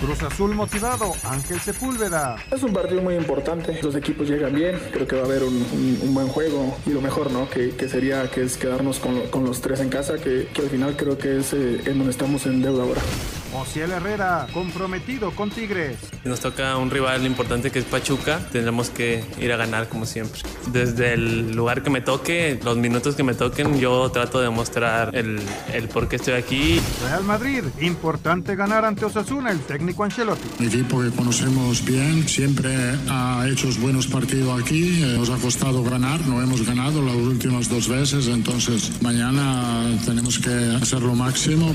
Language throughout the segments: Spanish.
Cruz Azul motivado, Ángel Sepúlveda. Es un partido muy importante, los equipos llegan bien, creo que va a haber un, buen juego y lo mejor, ¿no? Que, sería que es quedarnos con, los tres en casa, que, al final creo que es eh, en donde estamos en deuda ahora. Ociel Herrera, comprometido con Tigres. Nos toca un rival importante que es Pachuca, tendremos que ir a ganar como siempre. Desde el lugar que me toque, los minutos que me toquen, yo trato de mostrar el, el por qué estoy aquí. Real Madrid, importante ganar ante Osasuna, el técnico Ancelotti. Un equipo que conocemos bien, siempre ha hecho buenos partidos aquí, eh, nos ha costado ganar, no hemos ganado las últimas dos veces, entonces mañana tenemos que hacer lo máximo.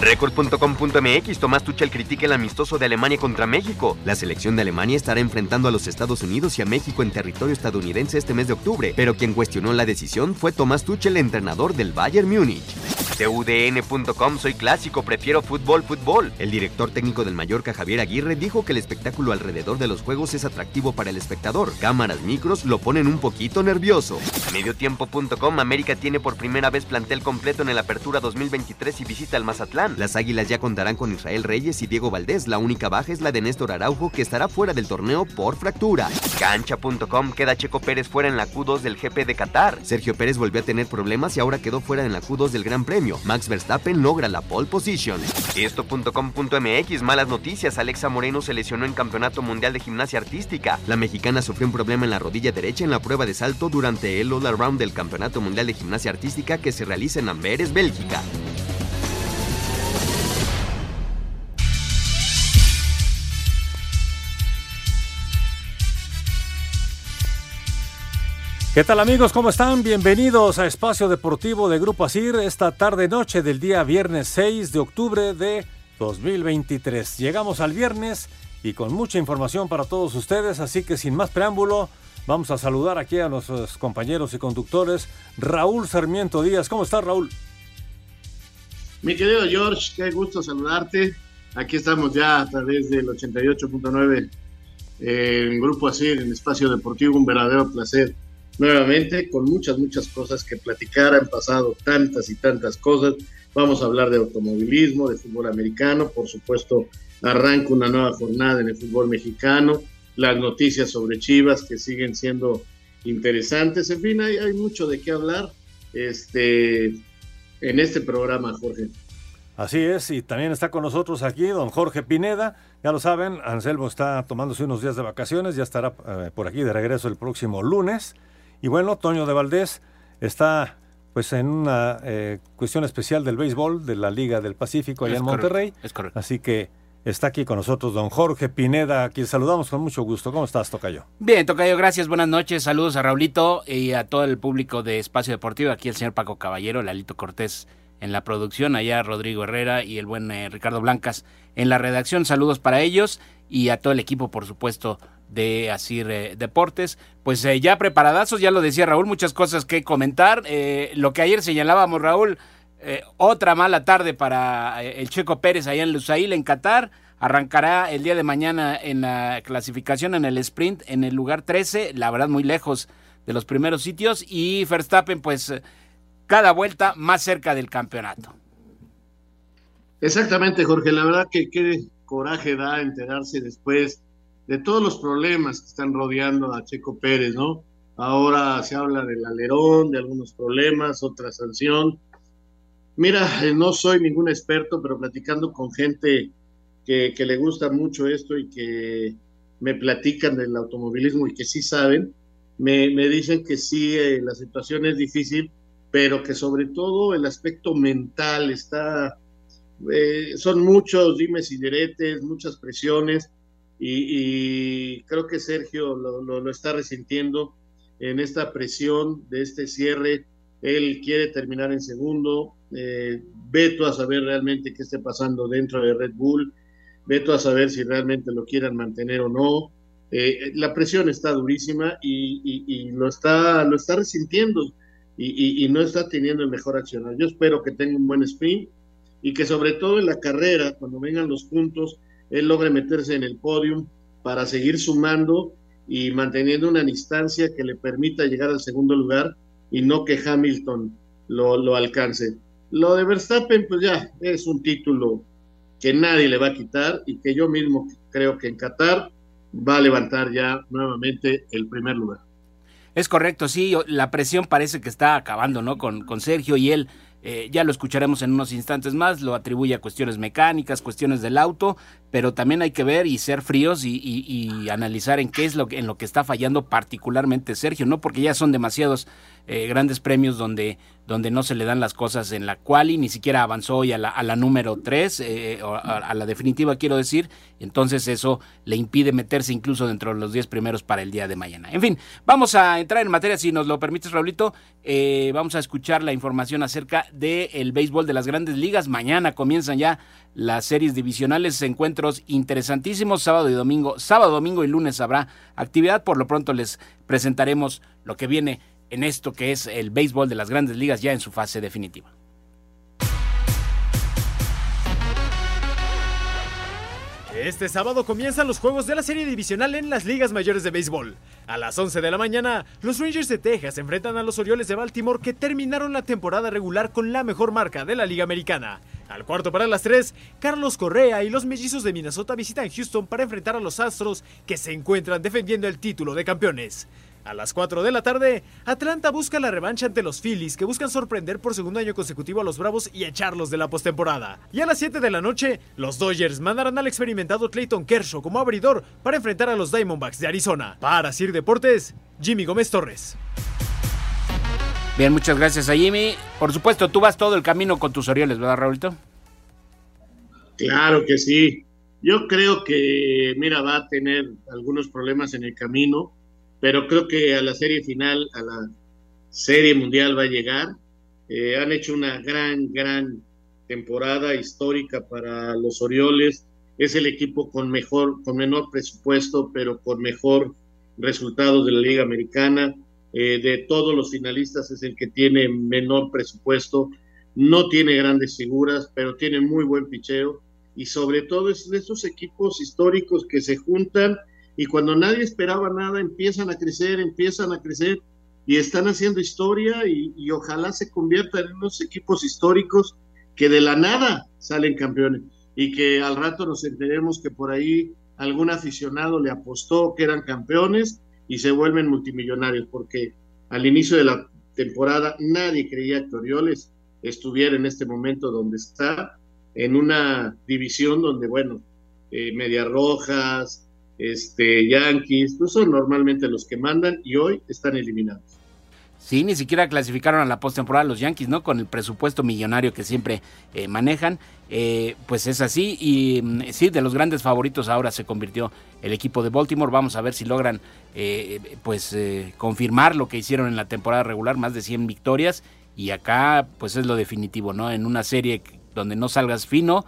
Record.com.mx Tomás Tuchel critica el amistoso de Alemania contra México. La selección de Alemania estará enfrentando a los Estados Unidos y a México en territorio estadounidense este mes de octubre, pero quien cuestionó la decisión fue Tomás Tuchel, entrenador del Bayern Múnich. TUDN.com Soy clásico, prefiero fútbol, fútbol. El director técnico del Mallorca, Javier Aguirre, dijo que el espectáculo alrededor de los juegos es atractivo para el espectador. Cámaras, micros lo ponen un poquito nervioso. Mediotiempo.com América tiene por primera vez plantel completo en el Apertura 2023 y visita al Mazatlán. Las Águilas ya contarán con Israel Reyes y Diego Valdés. La única baja es la de Néstor Araujo, que estará fuera del torneo por fractura. Cancha.com queda Checo Pérez fuera en la Q2 del GP de Qatar. Sergio Pérez volvió a tener problemas y ahora quedó fuera en la Q2 del Gran Premio. Max Verstappen logra la pole position. Esto.com.mx, malas noticias. Alexa Moreno se lesionó en Campeonato Mundial de Gimnasia Artística. La mexicana sufrió un problema en la rodilla derecha en la prueba de salto durante el All Around del Campeonato Mundial de Gimnasia Artística que se realiza en Amberes, Bélgica. ¿Qué tal amigos? ¿Cómo están? Bienvenidos a Espacio Deportivo de Grupo Asir esta tarde noche del día viernes 6 de octubre de 2023. Llegamos al viernes y con mucha información para todos ustedes, así que sin más preámbulo, vamos a saludar aquí a nuestros compañeros y conductores. Raúl Sarmiento Díaz, ¿cómo estás Raúl? Mi querido George, qué gusto saludarte. Aquí estamos ya a través del 88.9 en Grupo Asir, en Espacio Deportivo, un verdadero placer nuevamente con muchas, muchas cosas que platicar. Han pasado tantas y tantas cosas. Vamos a hablar de automovilismo, de fútbol americano, por supuesto, arranca una nueva jornada en el fútbol mexicano, las noticias sobre Chivas que siguen siendo interesantes. En fin, hay, mucho de qué hablar este, en este programa, Jorge. Así es, y también está con nosotros aquí don Jorge Pineda. Ya lo saben, Anselmo está tomándose unos días de vacaciones, ya estará eh, por aquí de regreso el próximo lunes. Y bueno, Toño de Valdés está pues en una eh, cuestión especial del béisbol de la Liga del Pacífico allá en Monterrey. es correcto. Así que está aquí con nosotros don Jorge Pineda, a quien saludamos con mucho gusto. ¿Cómo estás, Tocayo? Bien, Tocayo, gracias. Buenas noches. Saludos a Raulito y a todo el público de Espacio Deportivo. Aquí el señor Paco Caballero, Lalito Cortés en la producción, allá Rodrigo Herrera y el buen eh, Ricardo Blancas en la redacción. Saludos para ellos y a todo el equipo, por supuesto, de Asir eh, Deportes. Pues eh, ya preparadazos, ya lo decía Raúl, muchas cosas que comentar. Eh, lo que ayer señalábamos, Raúl, otra mala tarde para el Checo Pérez allá en Lusail, en Qatar. Arrancará el día de mañana en la clasificación en el sprint en el lugar 13, la verdad muy lejos de los primeros sitios. Y Verstappen, pues cada vuelta más cerca del campeonato. Exactamente, Jorge. La verdad que qué coraje da enterarse después de todos los problemas que están rodeando a Checo Pérez, ¿no? Ahora se habla del alerón, de algunos problemas, otra sanción. Mira, eh, no soy ningún experto, pero platicando con gente que, le gusta mucho esto y que me platican del automovilismo y que sí saben, me, dicen que sí, eh, la situación es difícil, pero que sobre todo el aspecto mental está, eh, son muchos dimes y diretes, muchas presiones, y, creo que Sergio lo, está resintiendo en esta presión de este cierre. Él quiere terminar en segundo. Eh, veto a saber realmente qué esté pasando dentro de Red Bull. Veto a saber si realmente lo quieran mantener o no. Eh, la presión está durísima y, lo, está, lo está resintiendo y, no está teniendo el mejor accionar. Yo espero que tenga un buen sprint y que sobre todo en la carrera, cuando vengan los puntos, él logre meterse en el podium para seguir sumando y manteniendo una distancia que le permita llegar al segundo lugar y no que Hamilton lo, lo alcance. Lo de Verstappen, pues ya es un título que nadie le va a quitar y que yo mismo creo que en Qatar va a levantar ya nuevamente el primer lugar. Es correcto, sí, la presión parece que está acabando, ¿no? Con, con Sergio y él eh, ya lo escucharemos en unos instantes más, lo atribuye a cuestiones mecánicas, cuestiones del auto, pero también hay que ver y ser fríos y, analizar en qué es lo que, en lo que está fallando particularmente Sergio, no porque ya son demasiados eh, grandes premios donde, donde no se le dan las cosas en la quali, ni siquiera avanzó hoy a la, número 3, eh, a, la definitiva quiero decir, entonces eso le impide meterse incluso dentro de los 10 primeros para el día de mañana. En fin, vamos a entrar en materia, si nos lo permites Raulito, eh, vamos a escuchar la información acerca del béisbol de las grandes ligas, mañana comienzan ya las series divisionales, encuentros interesantísimos, sábado y domingo, sábado, domingo y lunes habrá actividad, por lo pronto les presentaremos lo que viene en esto que es el béisbol de las grandes ligas ya en su fase definitiva. Este sábado comienzan los juegos de la serie divisional en las ligas mayores de béisbol. A las 11 de la mañana, los Rangers de Texas enfrentan a los Orioles de Baltimore que terminaron la temporada regular con la mejor marca de la Liga Americana. Al cuarto para las 3, Carlos Correa y los mellizos de Minnesota visitan Houston para enfrentar a los Astros que se encuentran defendiendo el título de campeones. A las 4 de la tarde, Atlanta busca la revancha ante los Phillies, que buscan sorprender por segundo año consecutivo a los Bravos y echarlos de la postemporada. Y a las 7 de la noche, los Dodgers mandarán al experimentado Clayton Kershaw como abridor para enfrentar a los Diamondbacks de Arizona. Para Sir Deportes, Jimmy Gómez Torres. Bien, muchas gracias a Jimmy. Por supuesto, tú vas todo el camino con tus Orioles, ¿verdad, Raulito? Claro que sí. Yo creo que, mira, va a tener algunos problemas en el camino pero creo que a la serie final, a la serie mundial va a llegar. Eh, han hecho una gran, gran temporada histórica para los Orioles. Es el equipo con mejor, con menor presupuesto, pero con mejor resultados de la Liga Americana. Eh, de todos los finalistas es el que tiene menor presupuesto. No tiene grandes figuras, pero tiene muy buen picheo. Y sobre todo es de esos equipos históricos que se juntan y cuando nadie esperaba nada empiezan a crecer, empiezan a crecer y están haciendo historia y, ojalá se conviertan en unos equipos históricos que de la nada salen campeones y que al rato nos enteremos que por ahí algún aficionado le apostó que eran campeones y se vuelven multimillonarios, porque al inicio de la temporada nadie creía que Orioles estuviera en este momento donde está, en una división donde, bueno, eh, Medias Rojas, este, Yankees, pues son normalmente los que mandan y hoy están eliminados. Sí, ni siquiera clasificaron a la postemporada los Yankees, ¿no? Con el presupuesto millonario que siempre eh, manejan. Eh, pues es así. Y mm, sí, de los grandes favoritos ahora se convirtió el equipo de Baltimore. Vamos a ver si logran eh, pues confirmar lo que hicieron en la temporada regular, más de 100 victorias. Y acá pues es lo definitivo, ¿no? En una serie donde no salgas fino,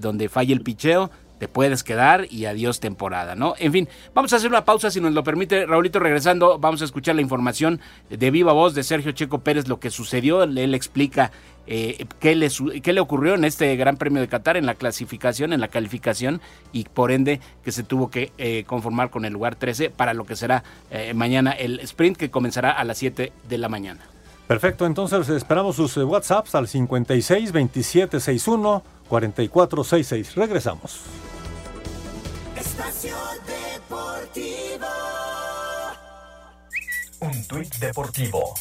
donde falle el picheo, te puedes quedar y adiós temporada, ¿no? En fin, vamos a hacer una pausa si nos lo permite. Raulito, regresando, vamos a escuchar la información de viva voz de Sergio Checo Pérez, lo que sucedió. Él explica eh, qué, le, qué le ocurrió en este Gran Premio de Qatar, en la clasificación, en la calificación, y por ende que se tuvo que eh, conformar con el lugar 13 para lo que será eh, mañana el sprint que comenzará a las 7 de la mañana. Perfecto, entonces esperamos sus WhatsApps al 56 27 61 44 66. Regresamos. Espacio Deportivo. Un tuit deportivo.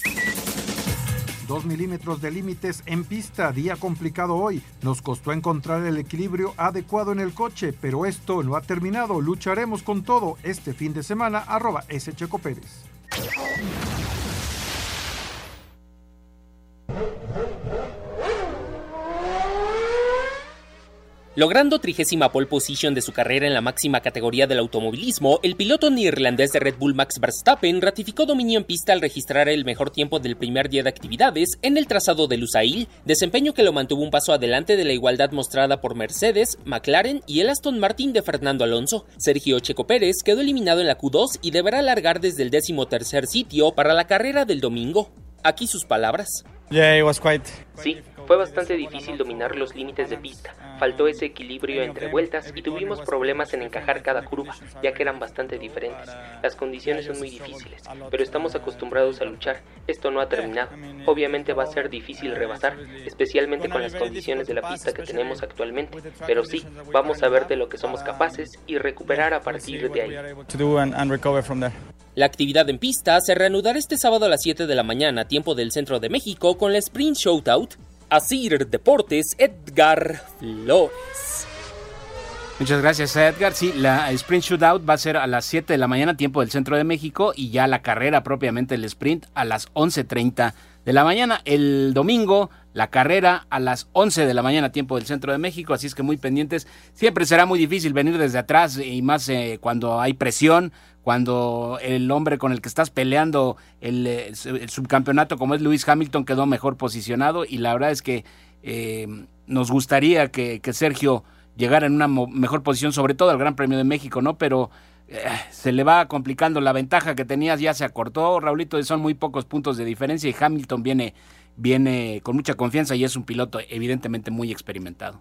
Dos milímetros de límites en pista, día complicado hoy. Nos costó encontrar el equilibrio adecuado en el coche, pero esto no ha terminado. Lucharemos con todo este fin de semana. Arroba S. Checo Pérez. Logrando trigésima pole position de su carrera en la máxima categoría del automovilismo, el piloto neerlandés de Red Bull Max Verstappen ratificó dominio en pista al registrar el mejor tiempo del primer día de actividades en el trazado de Lusail, desempeño que lo mantuvo un paso adelante de la igualdad mostrada por Mercedes, McLaren y el Aston Martin de Fernando Alonso. Sergio Checo Pérez quedó eliminado en la Q2 y deberá largar desde el décimo tercer sitio para la carrera del domingo. Aquí sus palabras. Sí, fue bastante difícil dominar los límites de pista. Faltó ese equilibrio entre vueltas y tuvimos problemas en encajar cada curva, ya que eran bastante diferentes. Las condiciones son muy difíciles, pero estamos acostumbrados a luchar. Esto no ha terminado. Obviamente va a ser difícil rebasar, especialmente con las condiciones de la pista que tenemos actualmente. Pero sí, vamos a ver de lo que somos capaces y recuperar a partir de ahí. La actividad en pista se reanudará este sábado a las 7 de la mañana, tiempo del centro de México, con la Sprint Shootout. Asir Deportes, Edgar Flores. Muchas gracias, Edgar. Sí, la Sprint Shootout va a ser a las 7 de la mañana, tiempo del centro de México, y ya la carrera propiamente, el sprint, a las 11.30 de la mañana. El domingo, la carrera a las 11 de la mañana, tiempo del centro de México, así es que muy pendientes. Siempre será muy difícil venir desde atrás y más eh, cuando hay presión, cuando el hombre con el que estás peleando el, eh, subcampeonato como es Lewis Hamilton quedó mejor posicionado y la verdad es que eh, nos gustaría que, que, Sergio llegara en una mejor posición, sobre todo al Gran Premio de México, ¿no? Pero eh, se le va complicando la ventaja que tenías, ya se acortó, Raulito, son muy pocos puntos de diferencia y Hamilton viene, viene con mucha confianza y es un piloto evidentemente muy experimentado.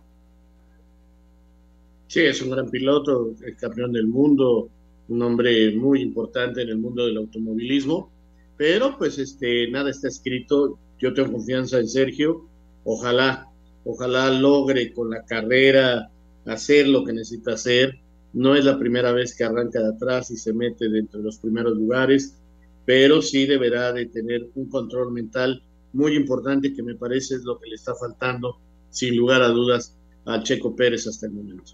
Sí, es un gran piloto, el campeón del mundo, un hombre muy importante en el mundo del automovilismo, pero pues este, nada está escrito, yo tengo confianza en Sergio, ojalá, ojalá logre con la carrera hacer lo que necesita hacer, no es la primera vez que arranca de atrás y se mete dentro de los primeros lugares, pero sí deberá de tener un control mental muy importante que me parece es lo que le está faltando, sin lugar a dudas, a Checo Pérez hasta el momento.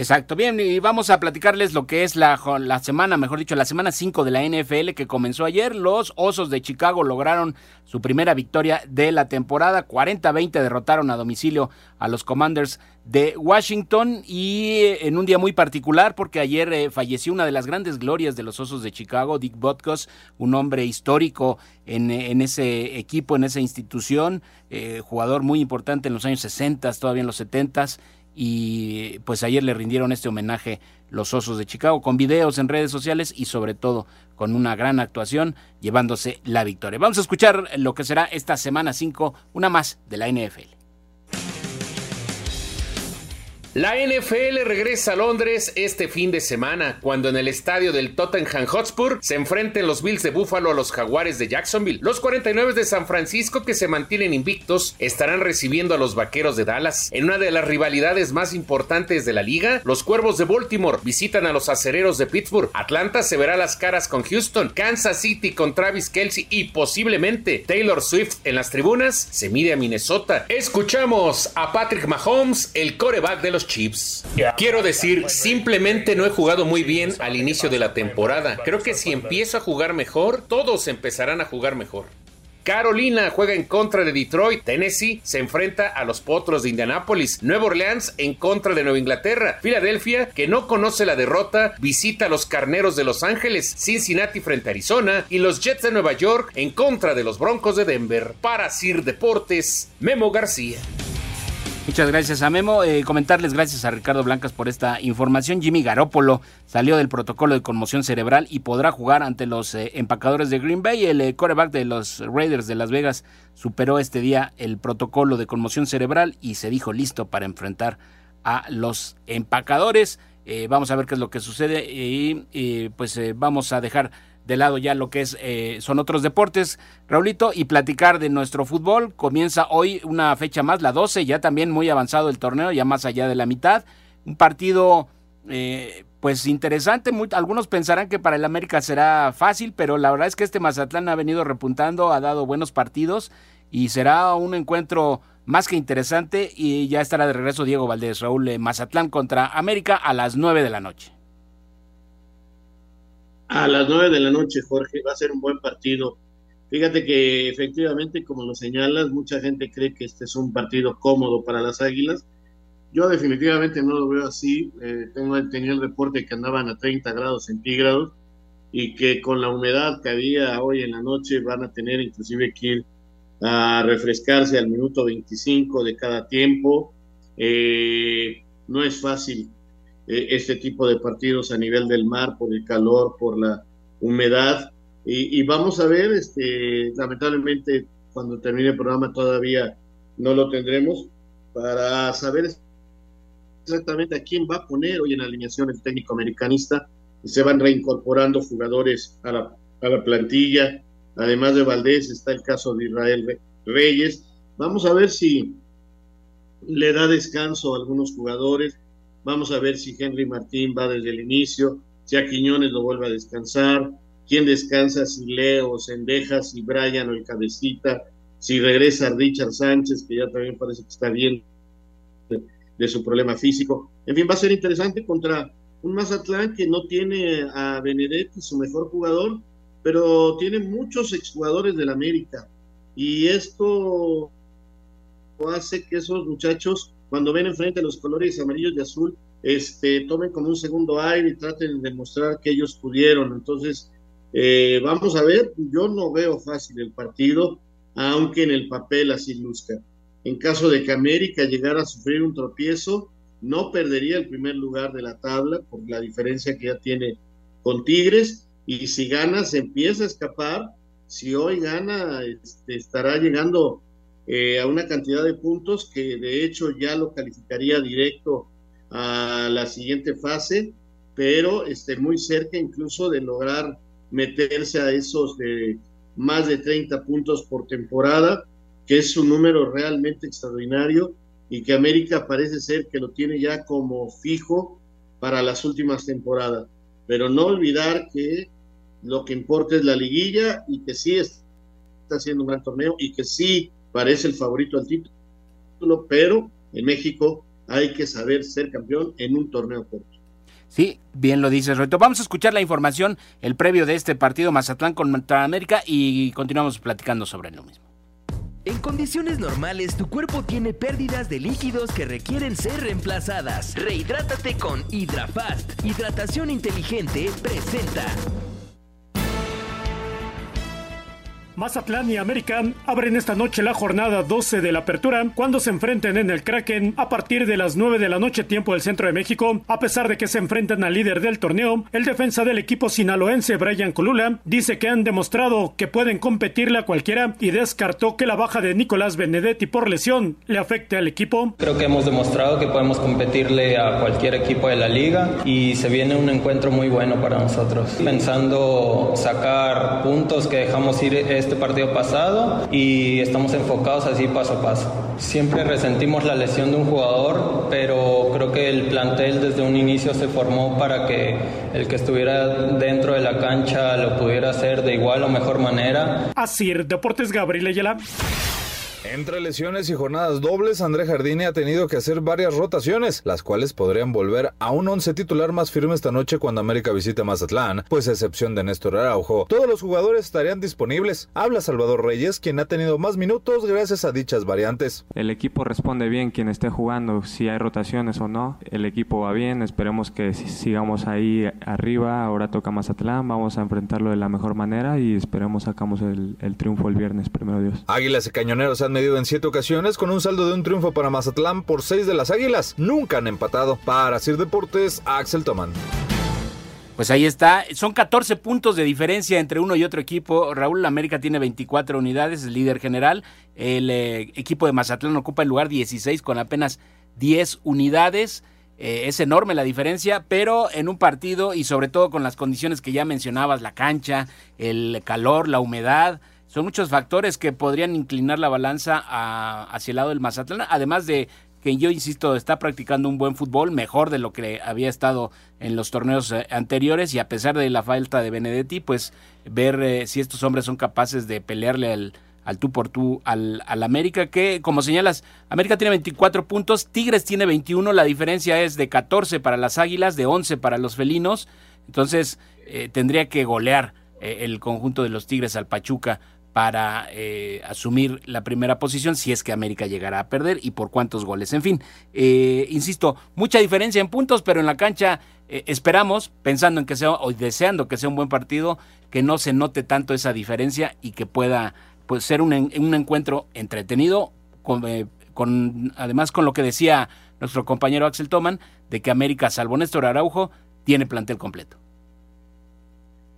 Exacto, bien, y vamos a platicarles lo que es la, la semana, mejor dicho, la semana 5 de la NFL que comenzó ayer. Los Osos de Chicago lograron su primera victoria de la temporada. 40-20 derrotaron a domicilio a los Commanders de Washington y en un día muy particular porque ayer eh, falleció una de las grandes glorias de los Osos de Chicago, Dick Butkus, un hombre histórico en, en ese equipo, en esa institución, eh, jugador muy importante en los años 60, todavía en los 70 y pues ayer le rindieron este homenaje los Osos de Chicago con videos en redes sociales y sobre todo con una gran actuación llevándose la victoria. Vamos a escuchar lo que será esta semana 5, una más de la NFL. La NFL regresa a Londres este fin de semana, cuando en el estadio del Tottenham Hotspur se enfrenten los Bills de Buffalo a los Jaguares de Jacksonville. Los 49 de San Francisco, que se mantienen invictos, estarán recibiendo a los Vaqueros de Dallas. En una de las rivalidades más importantes de la liga, los Cuervos de Baltimore visitan a los Acereros de Pittsburgh. Atlanta se verá las caras con Houston. Kansas City con Travis Kelsey y posiblemente Taylor Swift en las tribunas se mide a Minnesota. Escuchamos a Patrick Mahomes, el coreback de los Chips. Quiero decir, simplemente no he jugado muy bien al inicio de la temporada. Creo que si empiezo a jugar mejor, todos empezarán a jugar mejor. Carolina juega en contra de Detroit. Tennessee se enfrenta a los Potros de Indianápolis. Nueva Orleans en contra de Nueva Inglaterra. Filadelfia, que no conoce la derrota, visita a los Carneros de Los Ángeles. Cincinnati frente a Arizona. Y los Jets de Nueva York en contra de los Broncos de Denver. Para Sir Deportes, Memo García. Muchas gracias a Memo. Eh, comentarles gracias a Ricardo Blancas por esta información. Jimmy Garoppolo salió del protocolo de conmoción cerebral y podrá jugar ante los eh, empacadores de Green Bay. El eh, quarterback de los Raiders de Las Vegas superó este día el protocolo de conmoción cerebral y se dijo listo para enfrentar a los empacadores. vamos a ver qué es lo que sucede y pues vamos a dejar de lado ya lo que es eh, son otros deportes, Raulito, y platicar de nuestro fútbol. Comienza hoy una fecha más, la 12, ya también muy avanzado el torneo, ya más allá de la mitad. Un partido eh, pues interesante, algunos pensarán que para el América será fácil, pero la verdad es que este Mazatlán ha venido repuntando, ha dado buenos partidos y será un encuentro más que interesante y ya estará de regreso Diego Valdés, Raúl eh, Mazatlán contra América a las 9 de la noche a las nueve de la noche, Jorge. Va a ser un buen partido. Fíjate que efectivamente, como lo señalas, mucha gente cree que este es un partido cómodo para las Águilas, Yo definitivamente no lo veo así. Eh, tengo tenía el reporte que andaban a 30 grados centígrados y que con la humedad que había hoy en la noche van a tener inclusive que ir a refrescarse al minuto 25 de cada tiempo. Eh, no es fácil eh, este tipo de partidos a nivel del mar por el calor, por la humedad. Y, vamos a ver, este, lamentablemente cuando termine el programa todavía no lo tendremos para saber exactamente a quién va a poner hoy en alineación el técnico americanista. Se van reincorporando jugadores a la, a la plantilla. Además de Valdés está el caso de Israel Reyes. Vamos a ver si le da descanso a algunos jugadores. Vamos a ver si Henry Martín va desde el inicio, si a Quiñones lo vuelve a descansar, quién descansa, si Leo, Sendejas, si Brian o el Cabecita, si regresa Richard Sánchez, que ya también parece que está bien de, su problema físico. En fin, va a ser interesante contra un Mazatlán que no tiene a Benedetti, su mejor jugador, pero tiene muchos exjugadores del América. Y esto hace que esos muchachos, cuando ven enfrente los colores amarillos y azul, este, tomen como un segundo aire y traten de demostrar que ellos pudieron. Entonces, eh, vamos a ver, yo no veo fácil el partido, aunque en el papel así luzca. En caso de que América llegara a sufrir un tropiezo, no perdería el primer lugar de la tabla por la diferencia que ya tiene con Tigres. Y si gana, se empieza a escapar. Si hoy gana, este, estará llegando eh, a una cantidad de puntos que de hecho ya lo calificaría directo a la siguiente fase, pero esté muy cerca incluso de lograr meterse a esos de más de 30 puntos por temporada, que es un número realmente extraordinario y que América parece ser que lo tiene ya como fijo para las últimas temporadas. Pero no olvidar que lo que importa es la liguilla y que sí está haciendo un gran torneo y que sí parece el favorito al título, pero en México hay que saber ser campeón en un torneo corto. Sí, bien lo dices, Roberto. Vamos a escuchar la información, el previo de este partido Mazatlán contra América y continuamos platicando sobre lo mismo. En condiciones normales, tu cuerpo tiene pérdidas de líquidos que requieren ser reemplazadas. Rehidrátate con Hydrafast. Hidratación inteligente presenta. Mazatlán y América abren esta noche la jornada 12 de la apertura cuando se enfrenten en el Kraken a partir de las 9 de la noche tiempo del centro de México. A pesar de que se enfrentan al líder del torneo, el defensa del equipo sinaloense Brian Colula dice que han demostrado que pueden competirle a cualquiera y descartó que la baja de Nicolás Benedetti por lesión le afecte al equipo. Creo que hemos demostrado que podemos competirle a cualquier equipo de la liga y se viene un encuentro muy bueno para nosotros. Pensando sacar puntos que dejamos ir este este partido pasado y estamos enfocados así paso a paso. Siempre resentimos la lesión de un jugador, pero creo que el plantel desde un inicio se formó para que el que estuviera dentro de la cancha lo pudiera hacer de igual o mejor manera. Así, Deportes Gabriel Ayala. Entre lesiones y jornadas dobles, André Jardine ha tenido que hacer varias rotaciones, las cuales podrían volver a un once titular más firme esta noche cuando América visite Mazatlán, pues a excepción de Néstor Araujo, todos los jugadores estarían disponibles. Habla Salvador Reyes, quien ha tenido más minutos gracias a dichas variantes. El equipo responde bien quien esté jugando, si hay rotaciones o no. El equipo va bien, esperemos que sigamos ahí arriba. Ahora toca Mazatlán, vamos a enfrentarlo de la mejor manera y esperemos sacamos el, el triunfo el viernes, primero Dios. Águilas y Cañoneros han en siete ocasiones con un saldo de un triunfo para Mazatlán por seis de las Águilas. Nunca han empatado. Para Sir Deportes, Axel Tomán. Pues ahí está, son 14 puntos de diferencia entre uno y otro equipo. Raúl América tiene 24 unidades, es líder general. El eh, equipo de Mazatlán ocupa el lugar 16 con apenas 10 unidades. Eh, es enorme la diferencia, pero en un partido y sobre todo con las condiciones que ya mencionabas, la cancha, el calor, la humedad, son muchos factores que podrían inclinar la balanza hacia el lado del Mazatlán, además de que yo insisto, está practicando un buen fútbol, mejor de lo que había estado en los torneos eh, anteriores, y a pesar de la falta de Benedetti, pues ver eh, si estos hombres son capaces de pelearle al, al tú por tú al, al, América, que como señalas, América tiene 24 puntos, Tigres tiene 21, la diferencia es de 14 para las Águilas, de 11 para los Felinos, entonces eh, tendría que golear el conjunto de los Tigres al Pachuca para eh, asumir la primera posición si es que América llegará a perder y por cuántos goles. En fin, eh, insisto, mucha diferencia en puntos, pero en la cancha eh, esperamos, pensando en que sea o deseando que sea un buen partido, que no se note tanto esa diferencia y que pueda pues, ser un, un encuentro entretenido, con, con, además con lo que decía nuestro compañero Axel Toman, de que América, salvo Néstor Araujo, tiene plantel completo.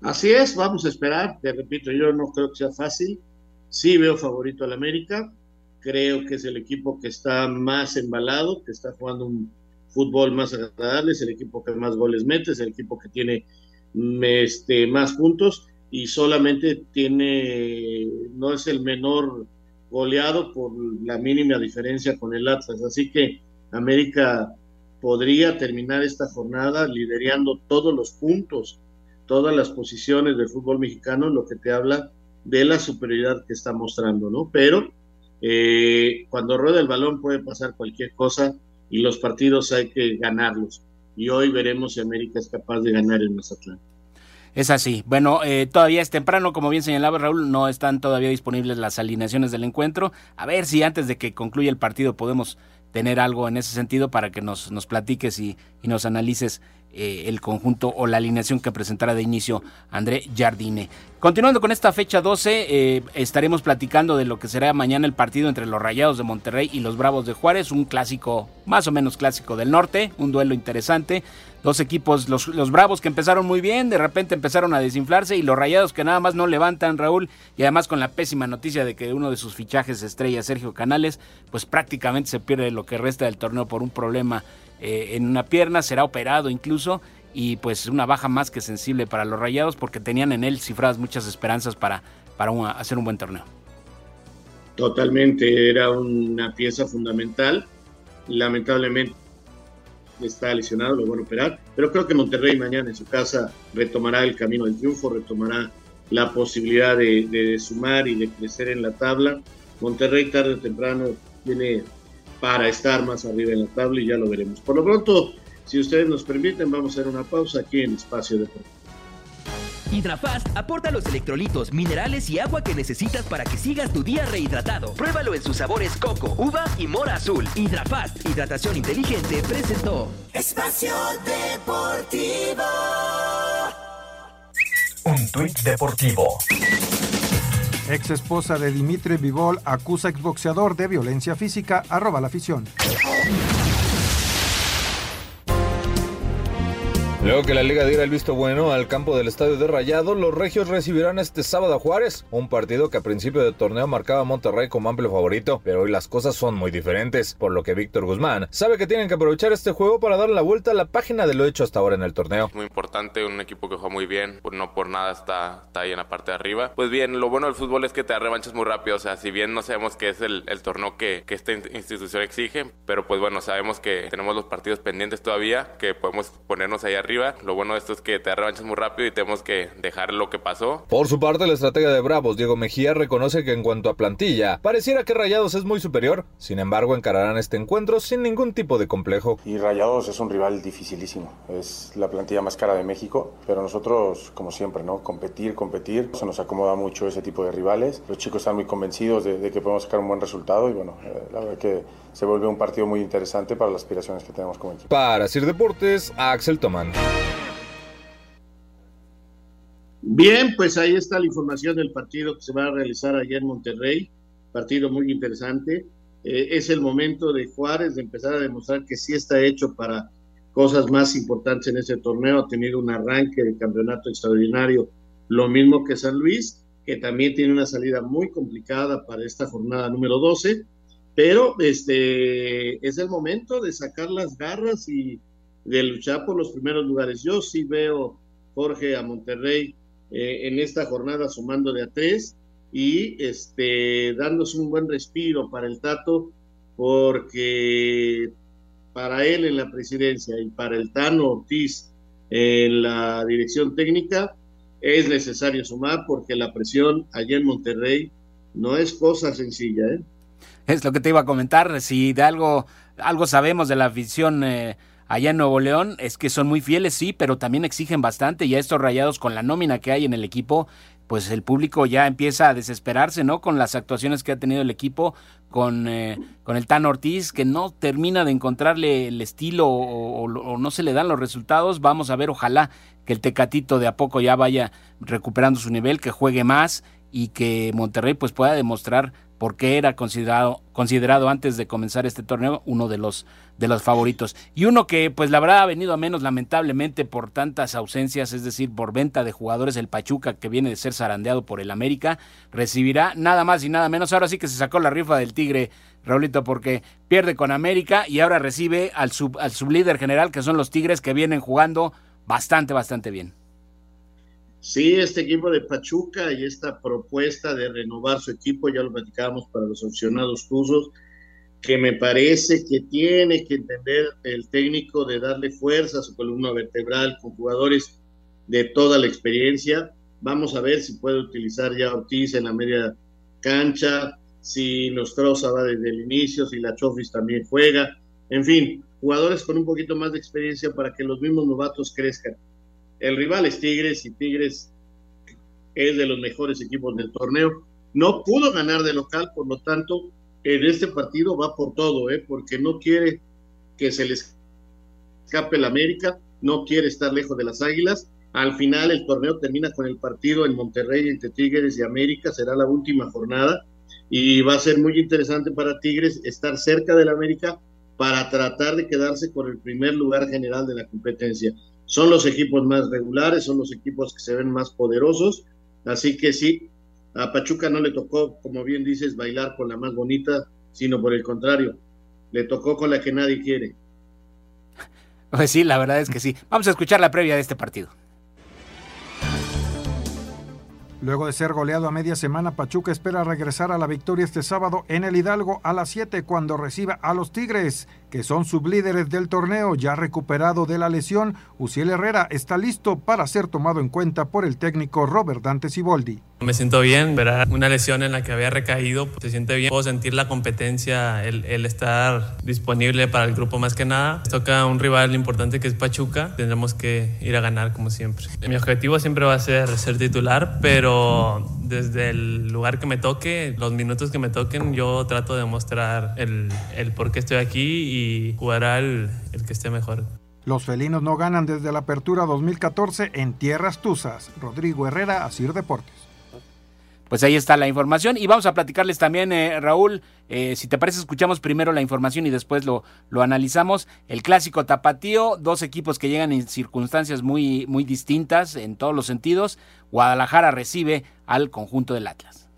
Así es, vamos a esperar. Te repito, yo no creo que sea fácil. Sí veo favorito al América. Creo que es el equipo que está más embalado, que está jugando un fútbol más agradable, es el equipo que más goles mete, es el equipo que tiene este, más puntos y solamente tiene, no es el menor goleado por la mínima diferencia con el Atlas. Así que América podría terminar esta jornada liderando todos los puntos todas las posiciones del fútbol mexicano, lo que te habla de la superioridad que está mostrando, ¿no? Pero eh, cuando rueda el balón puede pasar cualquier cosa y los partidos hay que ganarlos. Y hoy veremos si América es capaz de ganar el Mazatlán. Es así. Bueno, eh, todavía es temprano, como bien señalaba Raúl, no están todavía disponibles las alineaciones del encuentro. A ver si antes de que concluya el partido podemos tener algo en ese sentido para que nos, nos platiques y, y nos analices eh, el conjunto o la alineación que presentará de inicio André Jardine. Continuando con esta fecha 12, eh, estaremos platicando de lo que será mañana el partido entre los Rayados de Monterrey y los Bravos de Juárez, un clásico, más o menos clásico del norte, un duelo interesante. Dos equipos, los, los Bravos que empezaron muy bien, de repente empezaron a desinflarse y los Rayados que nada más no levantan, Raúl, y además con la pésima noticia de que uno de sus fichajes estrella, Sergio Canales, pues prácticamente se pierde lo que resta del torneo por un problema eh, en una pierna, será operado incluso y pues una baja más que sensible para los Rayados porque tenían en él cifradas muchas esperanzas para, para hacer un buen torneo. Totalmente, era una pieza fundamental. Lamentablemente está lesionado, lo van a operar, pero creo que Monterrey mañana en su casa retomará el camino del triunfo, retomará la posibilidad de, de sumar y de crecer en la tabla. Monterrey tarde o temprano tiene para estar más arriba en la tabla y ya lo veremos. Por lo pronto, si ustedes nos permiten, vamos a hacer una pausa aquí en Espacio Deportivo. Hidrafast aporta los electrolitos, minerales y agua que necesitas para que sigas tu día rehidratado. Pruébalo en sus sabores coco, uva y mora azul. Hidrafast, hidratación inteligente, presentó Espacio Deportivo. Un tuit deportivo. Ex esposa de Dimitri Vivol acusa exboxeador de violencia física. Arroba la afición. Luego que la liga diera el visto bueno al campo del estadio de Rayado, los regios recibirán este sábado a Juárez, un partido que a principio de torneo marcaba a Monterrey como amplio favorito, pero hoy las cosas son muy diferentes, por lo que Víctor Guzmán sabe que tienen que aprovechar este juego para darle la vuelta a la página de lo hecho hasta ahora en el torneo. Muy importante, un equipo que juega muy bien, no por nada está, está ahí en la parte de arriba. Pues bien, lo bueno del fútbol es que te da revanchas muy rápido, o sea, si bien no sabemos que es el, el torneo que, que esta institución exige, pero pues bueno, sabemos que tenemos los partidos pendientes todavía, que podemos ponernos ahí arriba. Lo bueno de esto es que te revanchas muy rápido y tenemos que dejar lo que pasó. Por su parte, la estratega de Bravos, Diego Mejía, reconoce que en cuanto a plantilla, pareciera que Rayados es muy superior. Sin embargo, encararán este encuentro sin ningún tipo de complejo. Y Rayados es un rival dificilísimo. Es la plantilla más cara de México, pero nosotros, como siempre, ¿no? Competir, competir. Se nos acomoda mucho ese tipo de rivales. Los chicos están muy convencidos de, de que podemos sacar un buen resultado y bueno, eh, la verdad que se vuelve un partido muy interesante para las aspiraciones que tenemos como equipo. Para Sir Deportes, Axel Tomán. Bien, pues ahí está la información del partido que se va a realizar allá en Monterrey, partido muy interesante. Eh, es el momento de Juárez de empezar a demostrar que sí está hecho para cosas más importantes en ese torneo, ha tenido un arranque de campeonato extraordinario, lo mismo que San Luis, que también tiene una salida muy complicada para esta jornada número 12, pero este es el momento de sacar las garras y de luchar por los primeros lugares. Yo sí veo, Jorge, a Monterrey eh, en esta jornada sumando de a tres y este, dándose un buen respiro para el Tato, porque para él en la presidencia y para el Tano Ortiz en la dirección técnica es necesario sumar porque la presión allá en Monterrey no es cosa sencilla. ¿eh? Es lo que te iba a comentar, si de algo, algo sabemos de la afición. Eh allá en Nuevo León es que son muy fieles, sí, pero también exigen bastante y a estos rayados con la nómina que hay en el equipo, pues el público ya empieza a desesperarse, ¿no? Con las actuaciones que ha tenido el equipo, con, eh, con el Tan Ortiz, que no termina de encontrarle el estilo o, o, no se le dan los resultados. Vamos a ver, ojalá que el Tecatito de a poco ya vaya recuperando su nivel, que juegue más y que Monterrey pues pueda demostrar porque era considerado, considerado antes de comenzar este torneo uno de los, de los favoritos. Y uno que pues la verdad ha venido a menos lamentablemente por tantas ausencias, es decir, por venta de jugadores, el Pachuca que viene de ser zarandeado por el América, recibirá nada más y nada menos. Ahora sí que se sacó la rifa del Tigre, Raulito, porque pierde con América y ahora recibe al, sub, al sublíder general que son los Tigres que vienen jugando bastante, bastante bien. Sí, este equipo de Pachuca y esta propuesta de renovar su equipo, ya lo platicábamos para los opcionados rusos, que me parece que tiene que entender el técnico de darle fuerza a su columna vertebral con jugadores de toda la experiencia. Vamos a ver si puede utilizar ya Ortiz en la media cancha, si Nostroza va desde el inicio, si la Chofis también juega. En fin, jugadores con un poquito más de experiencia para que los mismos novatos crezcan. El rival es Tigres y Tigres es de los mejores equipos del torneo. No pudo ganar de local, por lo tanto, en este partido va por todo, ¿eh? porque no quiere que se les escape el América, no quiere estar lejos de las Águilas. Al final el torneo termina con el partido en Monterrey entre Tigres y América, será la última jornada y va a ser muy interesante para Tigres estar cerca del América para tratar de quedarse con el primer lugar general de la competencia. Son los equipos más regulares, son los equipos que se ven más poderosos. Así que sí, a Pachuca no le tocó, como bien dices, bailar con la más bonita, sino por el contrario, le tocó con la que nadie quiere. Pues sí, la verdad es que sí. Vamos a escuchar la previa de este partido. Luego de ser goleado a media semana, Pachuca espera regresar a la victoria este sábado en el Hidalgo a las 7 cuando reciba a los Tigres, que son sublíderes del torneo. Ya recuperado de la lesión, Uciel Herrera está listo para ser tomado en cuenta por el técnico Robert Dante Siboldi. Me siento bien, verá una lesión en la que había recaído, se siente bien. Puedo sentir la competencia, el, el, estar disponible para el grupo más que nada. Toca un rival importante que es Pachuca, tendremos que ir a ganar como siempre. Mi objetivo siempre va a ser ser titular, pero desde el lugar que me toque, los minutos que me toquen, yo trato de mostrar el, el por qué estoy aquí y jugará el, el que esté mejor. Los felinos no ganan desde la apertura 2014 en Tierras Tuzas. Rodrigo Herrera, Asir Deportes. Pues ahí está la información y vamos a platicarles también, eh, Raúl, eh, si te parece, escuchamos primero la información y después lo, lo analizamos. El clásico tapatío, dos equipos que llegan en circunstancias muy, muy distintas en todos los sentidos. Guadalajara recibe al conjunto del Atlas.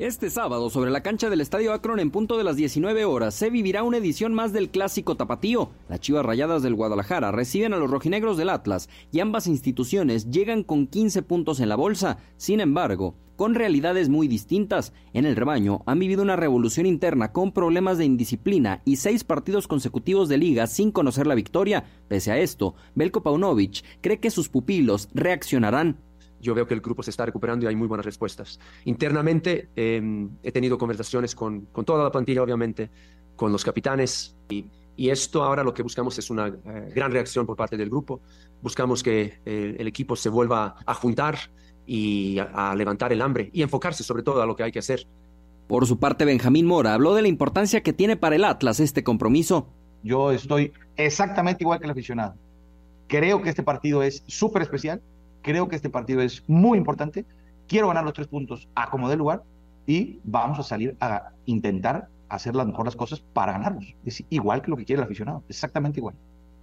Este sábado, sobre la cancha del Estadio Akron en punto de las 19 horas, se vivirá una edición más del Clásico Tapatío. Las Chivas Rayadas del Guadalajara reciben a los rojinegros del Atlas y ambas instituciones llegan con 15 puntos en la bolsa. Sin embargo, con realidades muy distintas. En el rebaño han vivido una revolución interna con problemas de indisciplina y seis partidos consecutivos de liga sin conocer la victoria. Pese a esto, Belko Paunovic cree que sus pupilos reaccionarán yo veo que el grupo se está recuperando y hay muy buenas respuestas. Internamente eh, he tenido conversaciones con, con, toda la plantilla, obviamente, con los capitanes y, y esto ahora lo que buscamos es una eh, gran reacción por parte del grupo. Buscamos que eh, el equipo se vuelva a juntar y a, a levantar el hambre y enfocarse sobre todo a lo que hay que hacer. Por su parte, Benjamín Mora habló de la importancia que tiene para el Atlas este compromiso. Yo estoy exactamente igual que el aficionado. Creo que este partido es súper especial Creo que este partido es muy importante. Quiero ganar los tres puntos a como de lugar y vamos a salir a intentar hacer las mejores cosas para ganarlos. Es igual que lo que quiere el aficionado, exactamente igual.